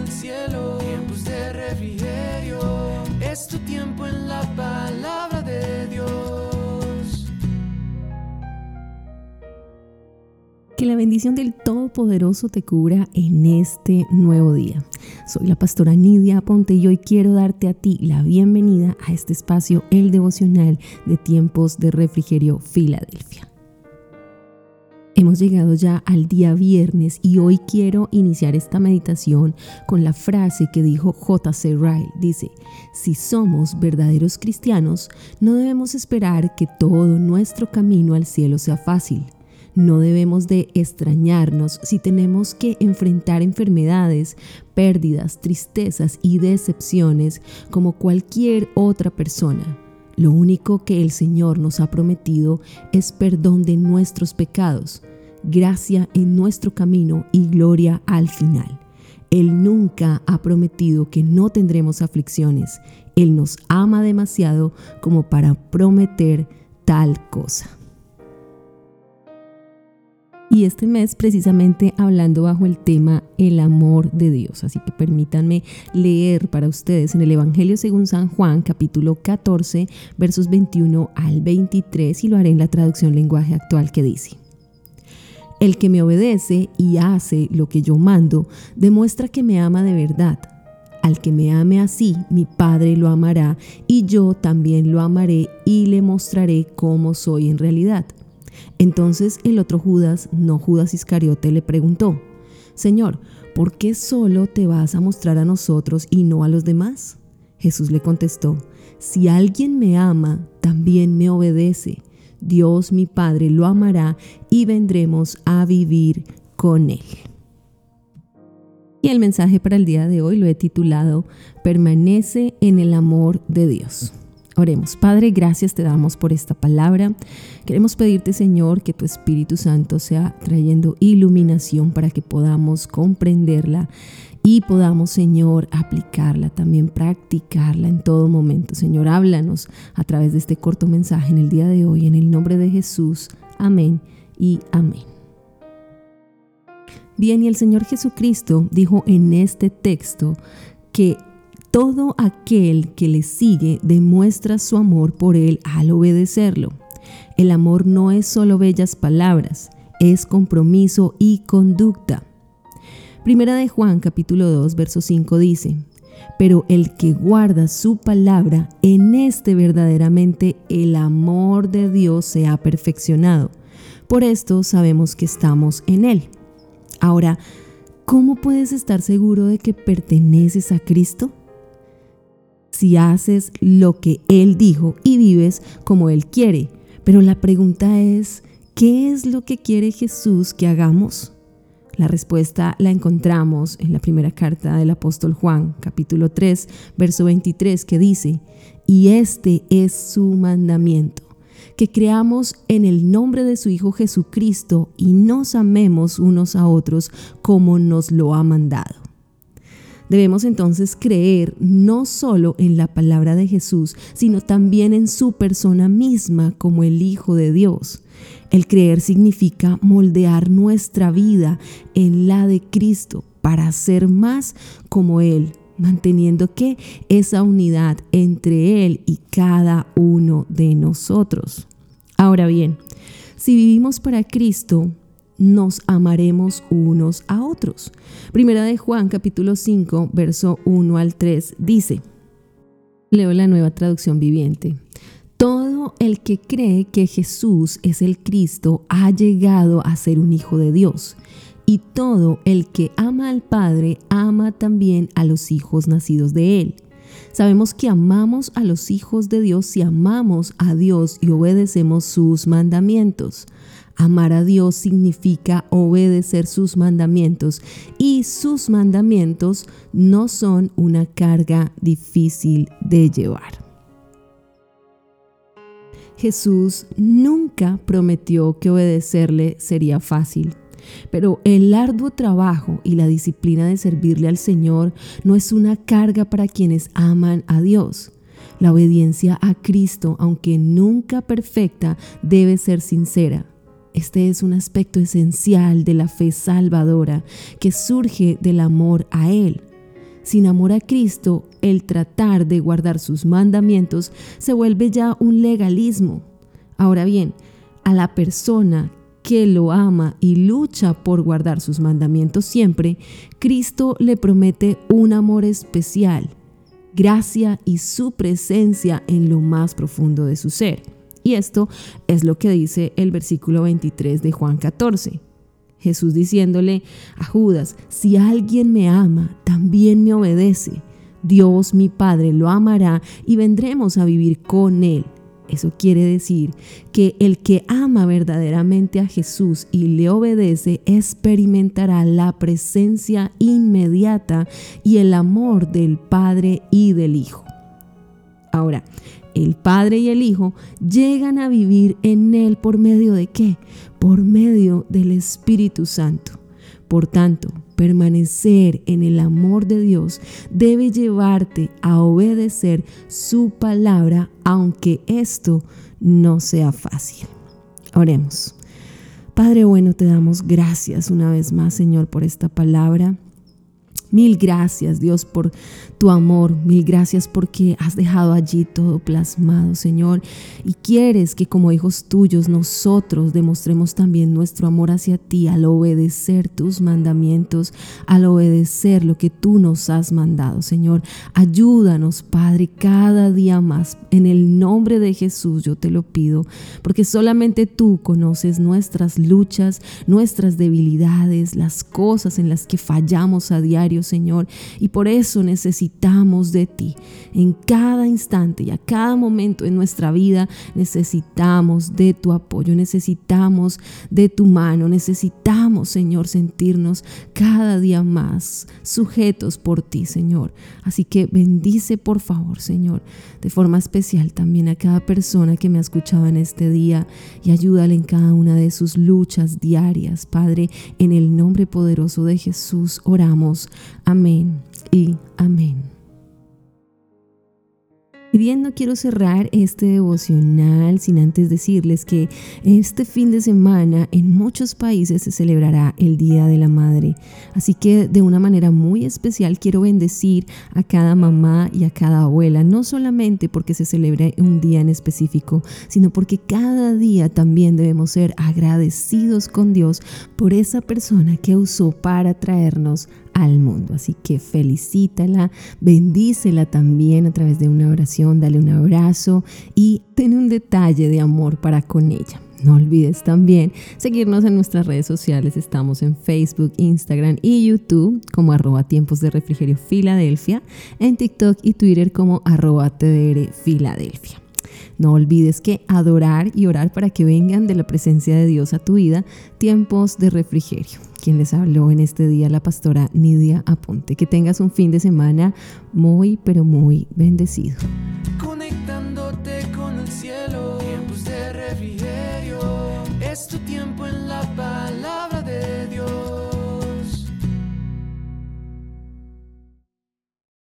el cielo, tiempos de refrigerio. Es tu tiempo en la palabra de Dios. Que la bendición del Todopoderoso te cubra en este nuevo día. Soy la pastora Nidia Ponte y hoy quiero darte a ti la bienvenida a este espacio, el devocional de tiempos de refrigerio Filadelfia. Hemos llegado ya al día viernes y hoy quiero iniciar esta meditación con la frase que dijo J.C. Ryle. Dice, si somos verdaderos cristianos, no debemos esperar que todo nuestro camino al cielo sea fácil. No debemos de extrañarnos si tenemos que enfrentar enfermedades, pérdidas, tristezas y decepciones como cualquier otra persona. Lo único que el Señor nos ha prometido es perdón de nuestros pecados, gracia en nuestro camino y gloria al final. Él nunca ha prometido que no tendremos aflicciones. Él nos ama demasiado como para prometer tal cosa. Y este mes precisamente hablando bajo el tema el amor de Dios. Así que permítanme leer para ustedes en el Evangelio según San Juan capítulo 14 versos 21 al 23 y lo haré en la traducción lenguaje actual que dice. El que me obedece y hace lo que yo mando, demuestra que me ama de verdad. Al que me ame así, mi Padre lo amará y yo también lo amaré y le mostraré cómo soy en realidad. Entonces el otro Judas, no Judas Iscariote, le preguntó, Señor, ¿por qué solo te vas a mostrar a nosotros y no a los demás? Jesús le contestó, Si alguien me ama, también me obedece. Dios mi Padre lo amará y vendremos a vivir con Él. Y el mensaje para el día de hoy lo he titulado Permanece en el amor de Dios. Oremos, Padre, gracias te damos por esta palabra. Queremos pedirte, Señor, que tu Espíritu Santo sea trayendo iluminación para que podamos comprenderla y podamos, Señor, aplicarla, también practicarla en todo momento. Señor, háblanos a través de este corto mensaje en el día de hoy, en el nombre de Jesús. Amén y amén. Bien, y el Señor Jesucristo dijo en este texto que todo aquel que le sigue demuestra su amor por Él al obedecerlo. El amor no es solo bellas palabras, es compromiso y conducta. Primera de Juan capítulo 2 verso 5 dice, pero el que guarda su palabra, en este verdaderamente el amor de Dios se ha perfeccionado. Por esto sabemos que estamos en Él. Ahora, ¿cómo puedes estar seguro de que perteneces a Cristo? Si haces lo que Él dijo y vives como Él quiere. Pero la pregunta es, ¿qué es lo que quiere Jesús que hagamos? La respuesta la encontramos en la primera carta del apóstol Juan, capítulo 3, verso 23, que dice, y este es su mandamiento, que creamos en el nombre de su Hijo Jesucristo y nos amemos unos a otros como nos lo ha mandado. Debemos entonces creer no solo en la palabra de Jesús, sino también en su persona misma como el Hijo de Dios. El creer significa moldear nuestra vida en la de Cristo para ser más como Él, manteniendo que esa unidad entre Él y cada uno de nosotros. Ahora bien, si vivimos para Cristo, nos amaremos unos a otros. Primera de Juan capítulo 5, verso 1 al 3 dice, leo la nueva traducción viviente. Todo el que cree que Jesús es el Cristo ha llegado a ser un hijo de Dios. Y todo el que ama al Padre ama también a los hijos nacidos de Él. Sabemos que amamos a los hijos de Dios si amamos a Dios y obedecemos sus mandamientos. Amar a Dios significa obedecer sus mandamientos y sus mandamientos no son una carga difícil de llevar. Jesús nunca prometió que obedecerle sería fácil. Pero el arduo trabajo y la disciplina de servirle al Señor no es una carga para quienes aman a Dios. La obediencia a Cristo, aunque nunca perfecta, debe ser sincera. Este es un aspecto esencial de la fe salvadora que surge del amor a Él. sin amor a Cristo, el tratar de guardar sus mandamientos se vuelve ya un legalismo. Ahora bien, a la persona que lo ama y lucha por guardar sus mandamientos siempre, Cristo le promete un amor especial, gracia y su presencia en lo más profundo de su ser. Y esto es lo que dice el versículo 23 de Juan 14. Jesús diciéndole a Judas, si alguien me ama, también me obedece. Dios mi Padre lo amará y vendremos a vivir con él. Eso quiere decir que el que ama verdaderamente a Jesús y le obedece experimentará la presencia inmediata y el amor del Padre y del Hijo. Ahora, el Padre y el Hijo llegan a vivir en Él por medio de qué? Por medio del Espíritu Santo. Por tanto, permanecer en el amor de Dios debe llevarte a obedecer su palabra, aunque esto no sea fácil. Oremos. Padre bueno, te damos gracias una vez más, Señor, por esta palabra. Mil gracias Dios por tu amor, mil gracias porque has dejado allí todo plasmado, Señor, y quieres que como hijos tuyos nosotros demostremos también nuestro amor hacia ti al obedecer tus mandamientos, al obedecer lo que tú nos has mandado, Señor. Ayúdanos, Padre, cada día más. En el nombre de Jesús yo te lo pido, porque solamente tú conoces nuestras luchas, nuestras debilidades, las cosas en las que fallamos a diario Señor, y por eso necesitamos de ti. En cada instante y a cada momento en nuestra vida necesitamos de tu apoyo, necesitamos de tu mano, necesitamos, Señor, sentirnos cada día más sujetos por ti, Señor. Así que bendice, por favor, Señor, de forma especial también a cada persona que me ha escuchado en este día y ayúdale en cada una de sus luchas diarias, Padre, en el nombre poderoso de Jesús oramos. Amén y amén. Y bien, no quiero cerrar este devocional sin antes decirles que este fin de semana en muchos países se celebrará el Día de la Madre. Así que de una manera muy especial quiero bendecir a cada mamá y a cada abuela, no solamente porque se celebre un día en específico, sino porque cada día también debemos ser agradecidos con Dios por esa persona que usó para traernos al mundo. Así que felicítala, bendícela también a través de una oración, dale un abrazo y ten un detalle de amor para con ella. No olvides también seguirnos en nuestras redes sociales. Estamos en Facebook, Instagram y YouTube como arroba tiempos de refrigerio Filadelfia, en TikTok y Twitter como arroba TDR Filadelfia. No olvides que adorar y orar para que vengan de la presencia de Dios a tu vida tiempos de refrigerio. Quien les habló en este día, la pastora Nidia Aponte. Que tengas un fin de semana muy, pero muy bendecido.